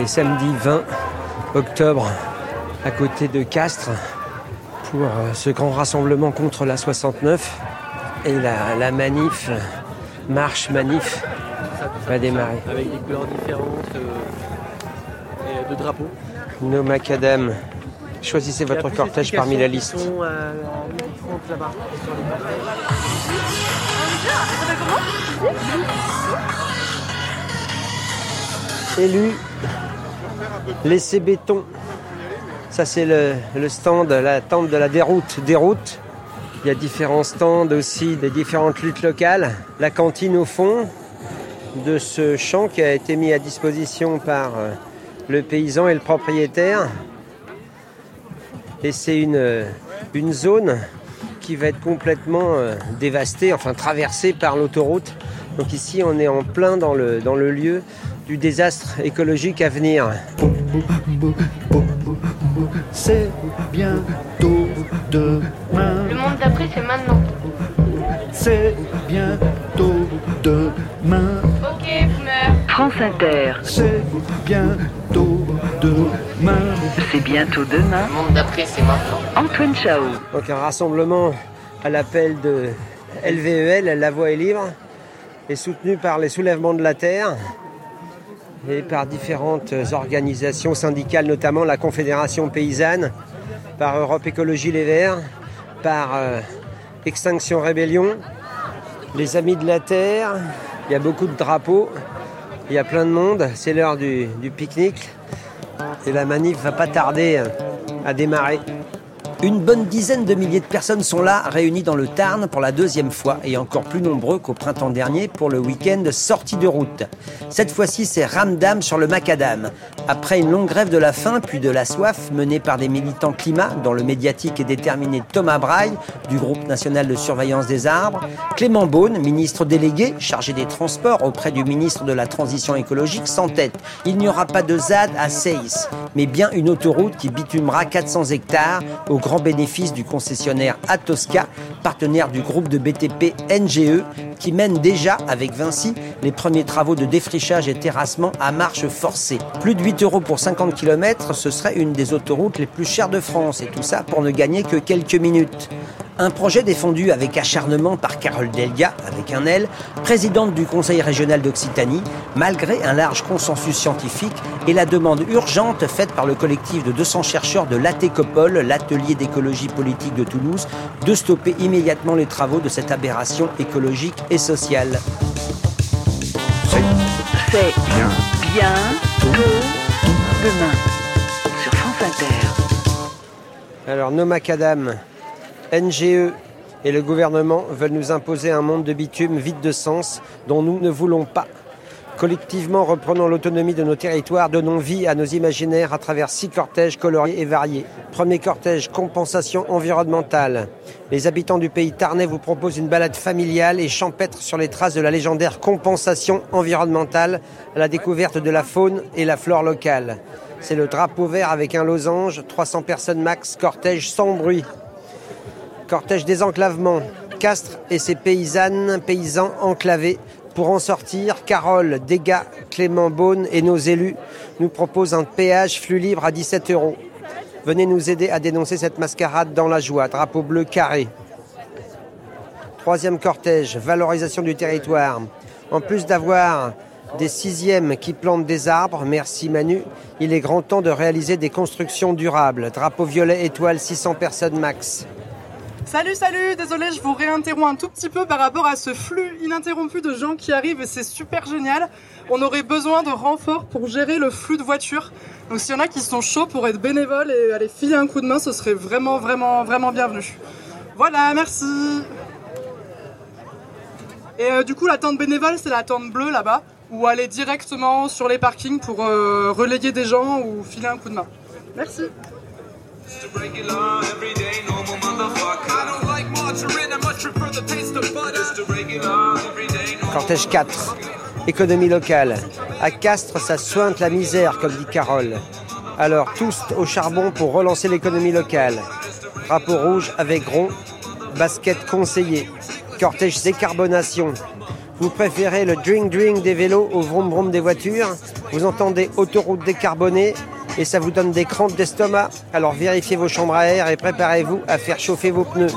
est samedi 20 octobre à côté de Castres pour euh, ce grand rassemblement contre la 69 et la, la manif, marche manif va démarrer. Avec des couleurs différentes euh, et de drapeaux. Nos macadam, choisissez votre cortège parmi la liste. d'explications, euh, en midi 30 là-bas, sur les cortèges. Élu, laissez béton. Ça c'est le, stand, la tente de la déroute. Déroute. Il y a différents stands aussi des différentes luttes locales. La cantine au fond de ce champ qui a été mis à disposition par euh, le paysan et le propriétaire. Et c'est une, euh, zone qui va être complètement euh, dévastée, enfin traversée par l'autoroute. Donc ici on est en plein dans le, dans le lieu du désastre écologique à venir. C'est bientôt demain. Le monde d'après, c'est maintenant. C'est bientôt demain. Ok, boomer. France Inter, C'est bientôt demain. c'est bientôt demain. Le monde d'après, c'est maintenant. Antoine Chao. Donc un rassemblement à l'appel de LVEL, La Voix est libre, est soutenu par les soulèvements de la terre et par différentes organisations syndicales, notamment la Confédération paysanne, par Europe Écologie Les Verts, par euh, Extinction Rébellion, les Amis de la Terre. Il y a beaucoup de drapeaux, il y a plein de monde, c'est l'heure du, du pique-nique et la manif va pas tarder à démarrer. Une bonne dizaine de milliers de personnes sont là, réunies dans le Tarn pour la deuxième fois et encore plus nombreux qu'au printemps dernier pour le week-end sortie de route. Cette fois-ci, c'est Ramdam sur le Macadam. Après une longue grève de la faim puis de la soif menée par des militants climat, dont le médiatique et déterminé Thomas Braille du groupe national de surveillance des arbres, Clément Beaune, ministre délégué chargé des transports auprès du ministre de la transition écologique, s'entête. Il n'y aura pas de ZAD à Seyss, mais bien une autoroute qui bitumera 400 hectares au bénéfice du concessionnaire Atosca, partenaire du groupe de BTP NGE, qui mène déjà, avec Vinci, les premiers travaux de défrichage et terrassement à marche forcée. Plus de 8 euros pour 50 km, ce serait une des autoroutes les plus chères de France, et tout ça pour ne gagner que quelques minutes. Un projet défendu avec acharnement par Carole Delia, avec un L, présidente du Conseil régional d'Occitanie, malgré un large consensus scientifique et la demande urgente faite par le collectif de 200 chercheurs de l'ATECOPOL, l'atelier d'écologie politique de Toulouse, de stopper immédiatement les travaux de cette aberration écologique et sociale. C'est bientôt demain. Sur France Inter. Alors nos macadam, NGE et le gouvernement veulent nous imposer un monde de bitume vide de sens dont nous ne voulons pas. Collectivement, reprenons l'autonomie de nos territoires, donnons vie à nos imaginaires à travers six cortèges colorés et variés. Premier cortège, compensation environnementale. Les habitants du pays tarnais vous proposent une balade familiale et champêtre sur les traces de la légendaire compensation environnementale à la découverte de la faune et la flore locale. C'est le drapeau vert avec un losange, 300 personnes max, cortège sans bruit. Cortège désenclavement. Castres et ses paysannes, paysans enclavés. Pour en sortir, Carole, Dégâts, Clément Beaune et nos élus nous proposent un péage flux libre à 17 euros. Venez nous aider à dénoncer cette mascarade dans la joie. Drapeau bleu carré. Troisième cortège, valorisation du territoire. En plus d'avoir des sixièmes qui plantent des arbres, merci Manu, il est grand temps de réaliser des constructions durables. Drapeau violet étoile, 600 personnes max. Salut, salut, désolé, je vous réinterromps un tout petit peu par rapport à ce flux ininterrompu de gens qui arrivent et c'est super génial. On aurait besoin de renforts pour gérer le flux de voitures. Donc s'il y en a qui sont chauds pour être bénévoles et aller filer un coup de main, ce serait vraiment, vraiment, vraiment bienvenu. Voilà, merci. Et euh, du coup, la tente bénévole, c'est la tente bleue là-bas, ou aller directement sur les parkings pour euh, relayer des gens ou filer un coup de main. Merci. Cortège 4. Économie locale. À Castres, ça sointe la misère, comme dit Carole. Alors, tous au charbon pour relancer l'économie locale. Drapeau rouge avec rond. Basket conseillé. Cortège décarbonation. Vous préférez le drink-drink des vélos au vroom-vroom des voitures? Vous entendez autoroute décarbonée? Et ça vous donne des crampes d'estomac. Alors vérifiez vos chambres à air et préparez-vous à faire chauffer vos pneus.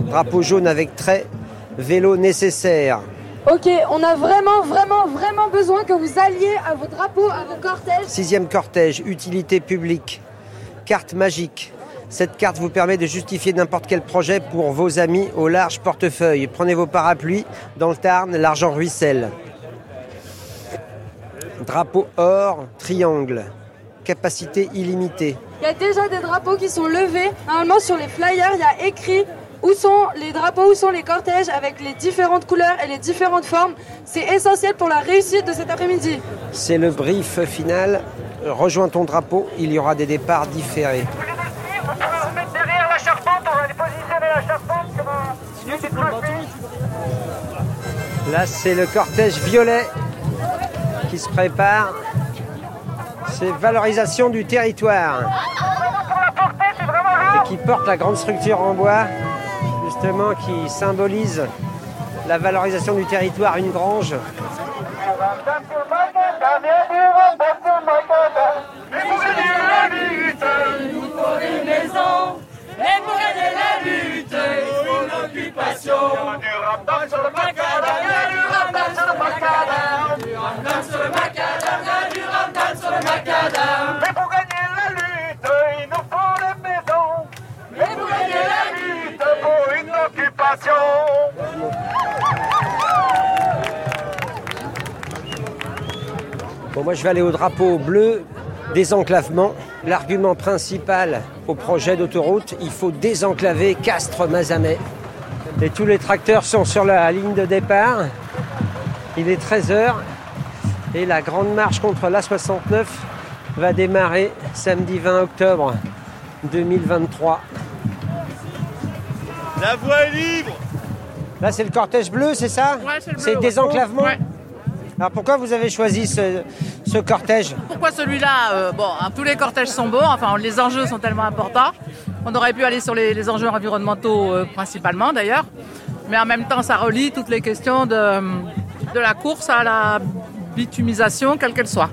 Drapeau jaune avec trait, vélo nécessaire. Ok, on a vraiment, vraiment, vraiment besoin que vous alliez à vos drapeaux, à vos cortèges. Sixième cortège, utilité publique. Carte magique. Cette carte vous permet de justifier n'importe quel projet pour vos amis au large portefeuille. Prenez vos parapluies. Dans le Tarn, l'argent ruisselle. Drapeau or, triangle. Capacité illimitée. Il y a déjà des drapeaux qui sont levés. Normalement, sur les flyers, il y a écrit où sont les drapeaux, où sont les cortèges avec les différentes couleurs et les différentes formes. C'est essentiel pour la réussite de cet après-midi. C'est le brief final. Rejoins ton drapeau, il y aura des départs différés. derrière la charpente, on va aller positionner la charpente comme Là, c'est le cortège violet qui se prépare. C'est valorisation du territoire. Et qui porte la grande structure en bois, justement, qui symbolise la valorisation du territoire, une grange. Bon, moi je vais aller au drapeau bleu, désenclavement. L'argument principal au projet d'autoroute, il faut désenclaver Castres-Mazamet. Et tous les tracteurs sont sur la ligne de départ. Il est 13h et la grande marche contre l'A69 va démarrer samedi 20 octobre 2023. La voie est libre Là c'est le cortège bleu, c'est ça Ouais, c'est le bleu, C'est ouais. désenclavement Ouais. Alors pourquoi vous avez choisi ce, ce cortège Pourquoi celui-là euh, Bon, hein, tous les cortèges sont beaux, enfin les enjeux sont tellement importants. On aurait pu aller sur les, les enjeux environnementaux euh, principalement d'ailleurs, mais en même temps ça relie toutes les questions de, de la course à la bitumisation, quelle qu'elle soit.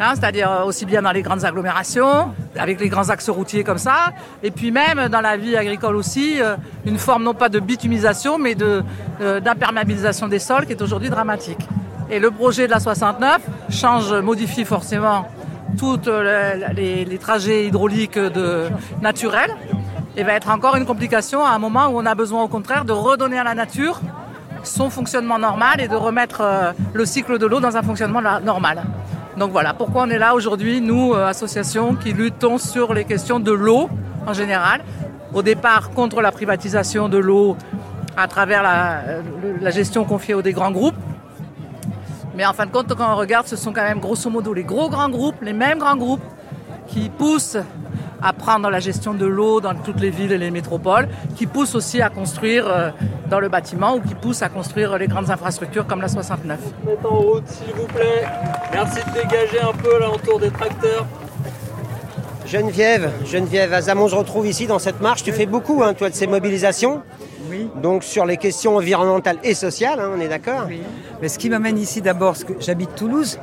Hein, C'est-à-dire euh, aussi bien dans les grandes agglomérations, avec les grands axes routiers comme ça, et puis même dans la vie agricole aussi, euh, une forme non pas de bitumisation, mais de, euh, d'imperméabilisation des sols qui est aujourd'hui dramatique. Et le projet de la 69 change, modifie forcément tous les, trajets hydrauliques naturels et va être encore une complication à un moment où on a besoin au contraire de redonner à la nature son fonctionnement normal et de remettre le cycle de l'eau dans un fonctionnement normal. Donc voilà pourquoi on est là aujourd'hui, nous, euh, associations qui luttons sur les questions de l'eau en général. Au départ, contre la privatisation de l'eau à travers la, euh, la gestion confiée aux des grands groupes. Mais en fin de compte, quand on regarde, ce sont quand même grosso modo les gros grands groupes, les mêmes grands groupes, qui poussent à prendre la gestion de l'eau dans toutes les villes et les métropoles, qui poussent aussi à construire euh, dans le bâtiment ou qui poussent à construire les grandes infrastructures comme la 69. Mettre en route, s'il vous plaît. Merci de dégager un peu là autour des tracteurs. Geneviève, Geneviève Azamon se retrouve ici dans cette marche. Tu fais beaucoup, hein, toi, de ces mobilisations. Oui. Donc sur les questions environnementales et sociales, hein, on est d'accord Mais ce qui m'amène ici d'abord, c'est que j'habite Toulouse.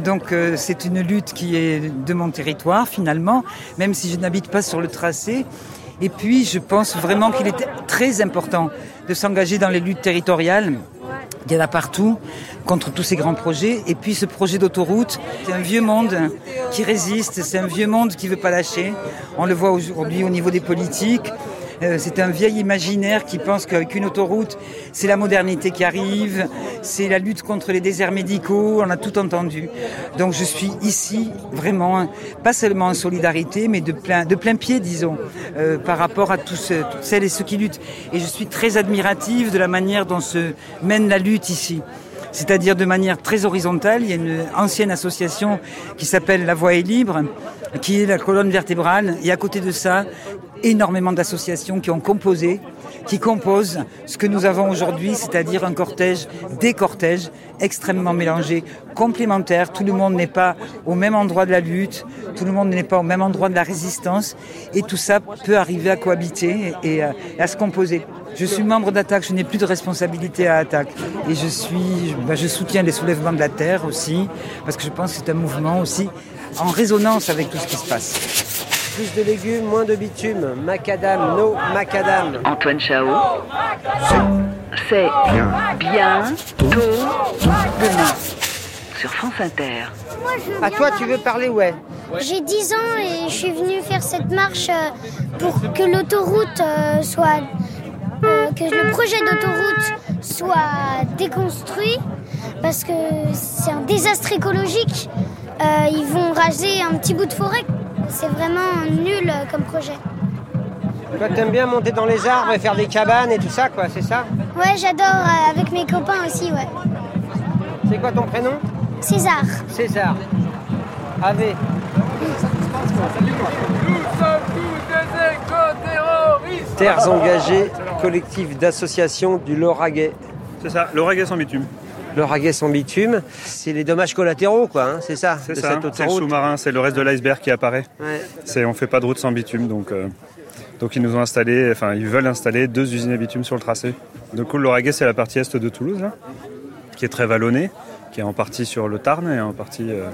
Donc euh, c'est une lutte qui est de mon territoire finalement, même si je n'habite pas sur le tracé. Et puis je pense vraiment qu'il est très important de s'engager dans les luttes territoriales. Il y en a partout contre tous ces grands projets. Et puis ce projet d'autoroute, c'est un vieux monde qui résiste, c'est un vieux monde qui ne veut pas lâcher. On le voit aujourd'hui au niveau des politiques. Euh, c'est un vieil imaginaire qui pense qu'avec une autoroute, c'est la modernité qui arrive, c'est la lutte contre les déserts médicaux, on a tout entendu. Donc je suis ici vraiment, pas seulement en solidarité, mais de plein, de plein pied, disons, euh, par rapport à toutes celles et ceux qui luttent. Et je suis très admirative de la manière dont se mène la lutte ici c'est-à-dire de manière très horizontale. Il y a une ancienne association qui s'appelle La Voix est libre, qui est la colonne vertébrale. Et à côté de ça, énormément d'associations qui ont composé, qui composent ce que nous avons aujourd'hui, c'est-à-dire un cortège, des cortèges extrêmement mélangés, complémentaires. Tout le monde n'est pas au même endroit de la lutte, tout le monde n'est pas au même endroit de la résistance, et tout ça peut arriver à cohabiter et à, se composer. Je suis membre d'Attaque, je n'ai plus de responsabilité à Attaque. Et je suis, ben, je soutiens les soulèvements de la terre aussi, parce que je pense que c'est un mouvement aussi en résonance avec tout ce qui se passe. Plus de légumes, moins de bitume. Macadam, no macadam. Antoine Chao. C'est bien, bien tôt demain sur France Inter. Moi, je veux À toi, tu veux parler, ouais. J'ai 10 ans et je suis venue faire cette marche euh, pour que l'autoroute euh, soit. euh, que le projet d'autoroute soit déconstruit parce que c'est un désastre écologique. Euh, ils vont raser un petit bout de forêt. C'est vraiment nul euh, comme projet. Toi, t'aimes bien monter dans les arbres et faire des cabanes et tout ça, quoi, c'est ça Ouais, j'adore euh, avec mes copains aussi, ouais. C'est quoi ton prénom César. César. Ave. Terres engagées, collectif d'associations du Lauragais. C'est ça, Lauragais sans bitume. Lauragais sans bitume, c'est les dommages collatéraux, quoi, hein, c'est ça C'est ça, c'est le sous-marin, c'est le reste de l'iceberg qui apparaît. Ouais. C'est, on fait pas de route sans bitume, donc, euh, donc ils nous ont installé, enfin ils veulent installer deux usines à bitume sur le tracé. Du coup, le Lauragais, c'est la partie est de Toulouse, là, qui est très vallonnée, qui est en partie sur le Tarn et en partie euh,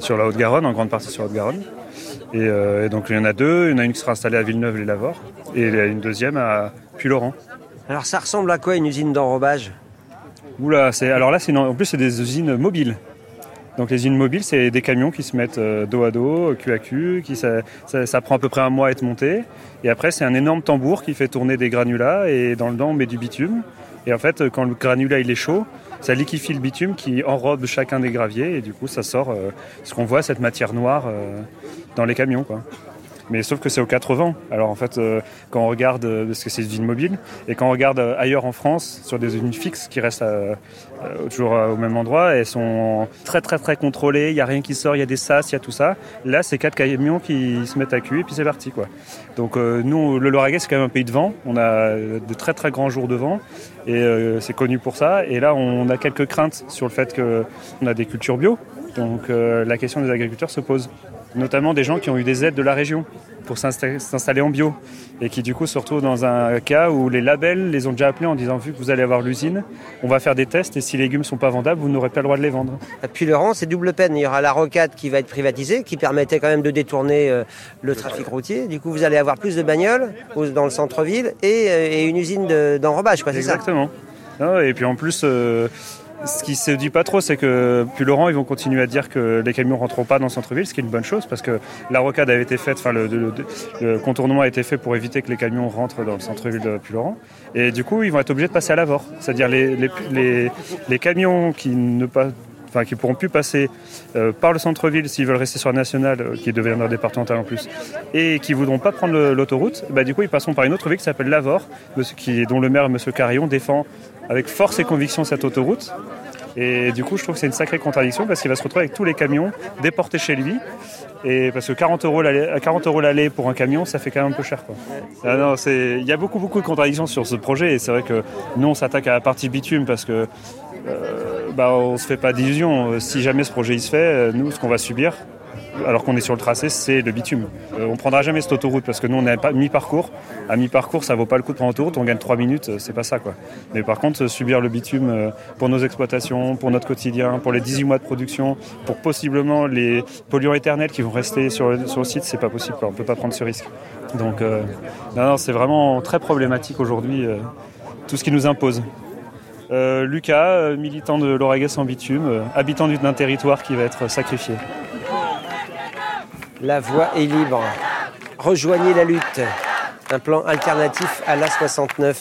sur la Haute-Garonne, en grande partie sur la Haute-Garonne. Et, euh, et donc il y en a deux, il y en a une qui sera installée à Villeneuve-les-Lavores et il y a une deuxième à Puy-Laurent. Alors ça ressemble à quoi une usine d'enrobage? Alors là, c'est en plus, c'est des usines mobiles. Donc les usines mobiles, c'est des camions qui se mettent euh, dos à dos, cul à cul, qui, ça, prend à peu près un mois à être monté. Et après, c'est un énorme tambour qui fait tourner des granulats et dans le dedans, on met du bitume. Et en fait, quand le granulat il est chaud, ça liquéfie le bitume qui enrobe chacun des graviers et du coup, ça sort euh, ce qu'on voit, cette matière noire euh, dans les camions. Mais sauf que c'est aux quatre vents. Alors en fait, euh, quand on regarde, euh, parce que c'est des usines mobiles, et quand on regarde euh, ailleurs en France, sur des usines fixes qui restent toujours au même endroit, elles sont très très très contrôlées, il n'y a rien qui sort, il y a des sas, il y a tout ça. Là, c'est quatre camions qui se mettent à cul et puis c'est parti. quoi. Donc nous, le Lauragais, c'est quand même un pays de vent. On a de très très grands jours de vent et c'est connu pour ça. Et là, on a quelques craintes sur le fait qu'on a des cultures bio. Donc la question des agriculteurs se pose notamment des gens qui ont eu des aides de la région pour s'insta- s'installer en bio et qui du coup se retrouvent dans un cas où les labels les ont déjà appelés en disant vu que vous allez avoir l'usine, on va faire des tests et si les légumes sont pas vendables, vous n'aurez pas le droit de les vendre. À Puy-Laurent, c'est double peine. Il y aura la rocade qui va être privatisée, qui permettait quand même de détourner euh, le trafic routier. Du coup, vous allez avoir plus de bagnoles dans le centre-ville et, euh, une usine de- d'enrobage, quoi, c'est ça? Exactement. Ah, et puis en plus, euh, ce qui se dit pas trop, c'est que puis Laurent, ils vont continuer à dire que les camions rentreront pas dans le centre-ville, ce qui est une bonne chose parce que la rocade avait été faite, enfin le, contournement a été fait pour éviter que les camions rentrent dans le centre-ville de puis Laurent. Et du coup, ils vont être obligés de passer à l'avort, c'est-à-dire les, les, camions qui ne pourront plus passer euh, par le centre-ville s'ils veulent rester sur la nationale, euh, qui deviendra départementale en plus, et qui voudront pas prendre l'autoroute, bah, du coup ils passeront par une autre ville qui s'appelle Lavore, qui, dont le maire, M. Carillon, défend avec force et conviction cette autoroute. Et du coup, je trouve que c'est une sacrée contradiction parce qu'il va se retrouver avec tous les camions déportés chez lui. Et parce que 40 euros l'aller, à 40 euros l'aller pour un camion, ça fait quand même un peu cher. Quoi. Ah non, il y a beaucoup, beaucoup de contradictions sur ce projet. Et c'est vrai que nous, on s'attaque à la partie bitume parce que euh, bah, on se fait pas d'illusions. Euh, Si jamais ce projet il se fait, euh, nous, ce qu'on va subir, alors qu'on est sur le tracé, c'est le bitume. Euh, on prendra jamais cette autoroute parce que nous, on n'est pas mi-parcours. À mi-parcours, ça vaut pas le coup de prendre l'autoroute. On gagne 3 minutes, euh, c'est pas ça. Mais par contre, subir le bitume euh, pour nos exploitations, pour notre quotidien, pour les 18 mois de production, pour possiblement les polluants éternels qui vont rester sur le, site, c'est pas possible. Quoi. On peut pas prendre ce risque. Donc, euh, c'est vraiment très problématique aujourd'hui, tout ce qui nous impose. Lucas, militant de l'Oraguet sans bitume, habitant d'un territoire qui va être sacrifié. La voie est libre. Rejoignez la lutte. Un plan alternatif à l'A69.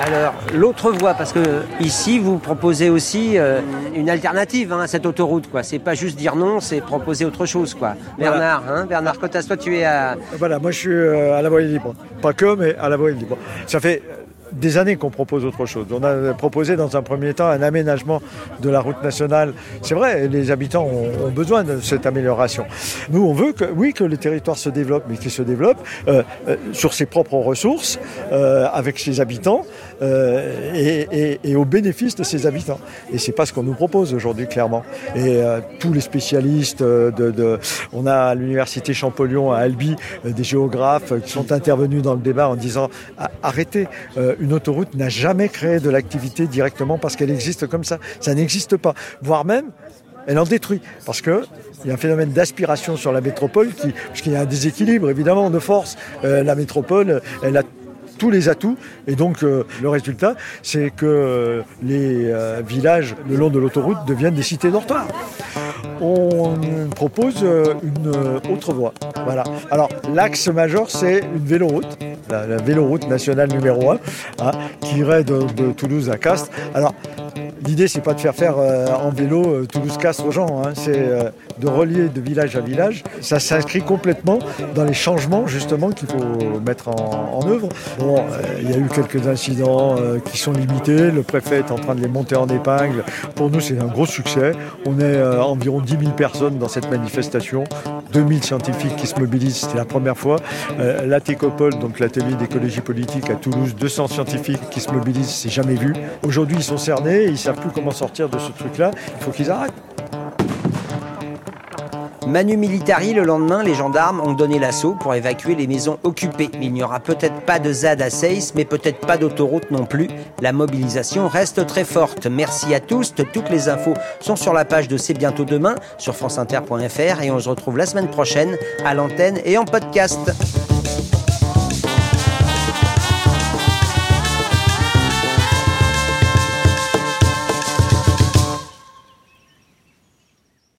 Alors, l'autre voie, parce que ici, vous proposez aussi euh, une alternative hein, à cette autoroute. quoi. C'est pas juste dire non, c'est proposer autre chose. quoi. Voilà. Bernard, hein, Bernard Cotas, toi, tu es à. Voilà, moi je suis euh, à la voie libre. Pas que, mais à la voie libre. Ça fait des années qu'on propose autre chose. On a proposé dans un premier temps un aménagement de la route nationale. C'est vrai, les habitants ont, besoin de cette amélioration. Nous, on veut que, oui, que le territoire se développe, mais qu'il se développe euh, euh, sur ses propres ressources, euh, avec ses habitants et, au bénéfice de ses habitants. Et c'est pas ce qu'on nous propose aujourd'hui, clairement. Et tous les spécialistes de, on a à l'université Champollion à Albi des géographes qui sont intervenus dans le débat en disant arrêtez, une autoroute n'a jamais créé de l'activité directement parce qu'elle existe comme ça. Ça n'existe pas. Voire même, elle en détruit parce que il y a un phénomène d'aspiration sur la métropole qui, puisqu'il y a un déséquilibre évidemment de force. Euh, la métropole, elle a tous les atouts et donc euh, le résultat c'est que euh, les villages le long de l'autoroute deviennent des cités dortoirs. On propose euh, une euh, autre voie. Voilà. Alors l'axe majeur c'est une véloroute, la, véloroute nationale numéro 1 hein, qui irait de, de Toulouse à Castres. Alors L'idée, c'est pas de faire faire euh, en vélo euh, Toulouse-Castres aux gens, hein, c'est euh, de relier de village à village. Ça s'inscrit complètement dans les changements justement qu'il faut mettre en, œuvre. Bon, il y a eu quelques incidents qui sont limités. Le préfet est en train de les monter en épingle. Pour nous, c'est un gros succès. On est environ 10 000 personnes dans cette manifestation, 2000 scientifiques qui se mobilisent. C'était la première fois. La Técopole, donc l'atelier d'écologie politique à Toulouse, 200 scientifiques qui se mobilisent, c'est jamais vu. Aujourd'hui, ils sont cernés, plus comment sortir de ce truc-là. Il faut qu'ils arrêtent. Manu Militari, le lendemain, les gendarmes ont donné l'assaut pour évacuer les maisons occupées. Il n'y aura peut-être pas de ZAD à Seyss, mais peut-être pas d'autoroute non plus. La mobilisation reste très forte. Merci à tous. Toutes les infos sont sur la page de C'est bientôt demain sur franceinter.fr et on se retrouve la semaine prochaine à l'antenne et en podcast.